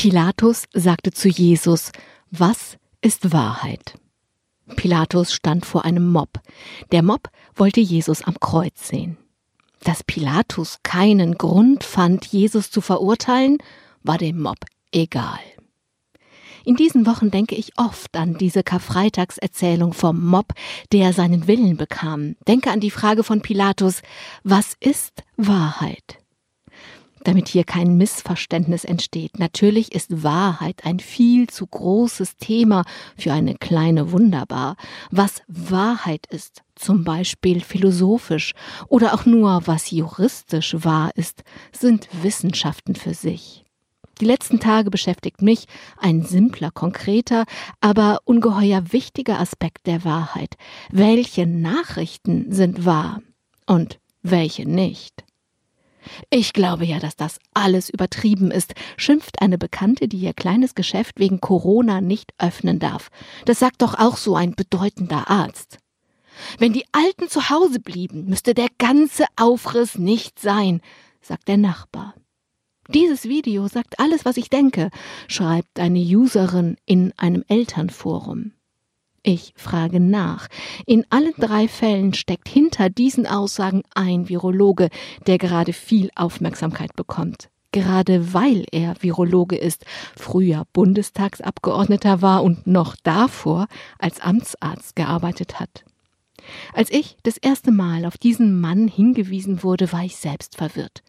Pilatus sagte zu Jesus, was ist Wahrheit? Pilatus stand vor einem Mob. Der Mob wollte Jesus am Kreuz sehen. Dass Pilatus keinen Grund fand, Jesus zu verurteilen, war dem Mob egal. In diesen Wochen denke ich oft an diese Karfreitagserzählung vom Mob, der seinen Willen bekam. Denke an die Frage von Pilatus, was ist Wahrheit? Damit hier kein Missverständnis entsteht. Natürlich ist Wahrheit ein viel zu großes Thema für eine kleine Wunderbar. Was Wahrheit ist, zum Beispiel philosophisch oder auch nur was juristisch wahr ist, sind Wissenschaften für sich. Die letzten Tage beschäftigt mich ein simpler, konkreter, aber ungeheuer wichtiger Aspekt der Wahrheit. Welche Nachrichten sind wahr und welche nicht? Ich glaube ja, dass das alles übertrieben ist, schimpft eine Bekannte, die ihr kleines Geschäft wegen Corona nicht öffnen darf. Das sagt doch auch so ein bedeutender Arzt. Wenn die Alten zu Hause blieben, müsste der ganze Aufriss nicht sein, sagt der Nachbar. Dieses Video sagt alles, was ich denke, schreibt eine Userin in einem Elternforum. Ich frage nach. In allen drei Fällen steckt hinter diesen Aussagen ein Virologe, der gerade viel Aufmerksamkeit bekommt. Gerade weil er Virologe ist, früher Bundestagsabgeordneter war und noch davor als Amtsarzt gearbeitet hat. Als ich das erste Mal auf diesen Mann hingewiesen wurde, war ich selbst verwirrt.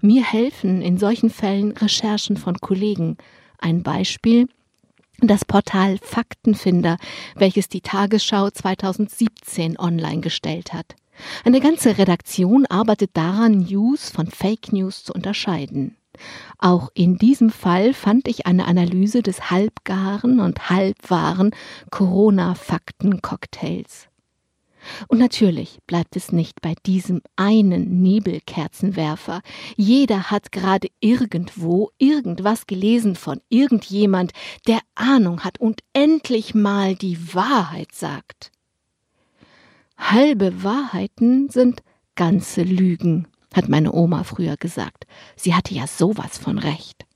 Mir helfen in solchen Fällen Recherchen von Kollegen. Ein Beispiel das Portal Faktenfinder, welches die Tagesschau 2017 online gestellt hat. Eine ganze Redaktion arbeitet daran, News von Fake News zu unterscheiden. Auch in diesem Fall fand ich eine Analyse des halbgaren und halbwahren Corona-Fakten-Cocktails. Und natürlich bleibt es nicht bei diesem einen Nebelkerzenwerfer. Jeder hat gerade irgendwo irgendwas gelesen von irgendjemand, der Ahnung hat und endlich mal die Wahrheit sagt. Halbe Wahrheiten sind ganze Lügen, hat meine Oma früher gesagt. Sie hatte ja sowas von recht.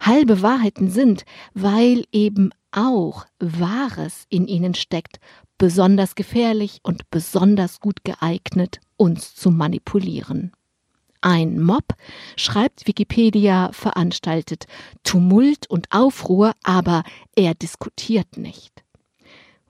Halbe Wahrheiten sind, weil eben auch Wahres in ihnen steckt, besonders gefährlich und besonders gut geeignet, uns zu manipulieren. Ein Mob, schreibt Wikipedia, veranstaltet Tumult und Aufruhr, aber er diskutiert nicht.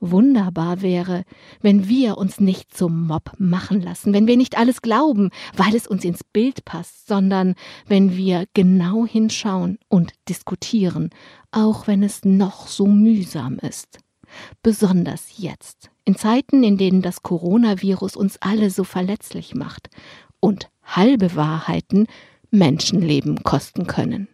Wunderbar wäre, wenn wir uns nicht zum Mob machen lassen, wenn wir nicht alles glauben, weil es uns ins Bild passt, sondern wenn wir genau hinschauen und diskutieren, auch wenn es noch so mühsam ist. Besonders jetzt, in Zeiten, in denen das Coronavirus uns alle so verletzlich macht und halbe Wahrheiten Menschenleben kosten können.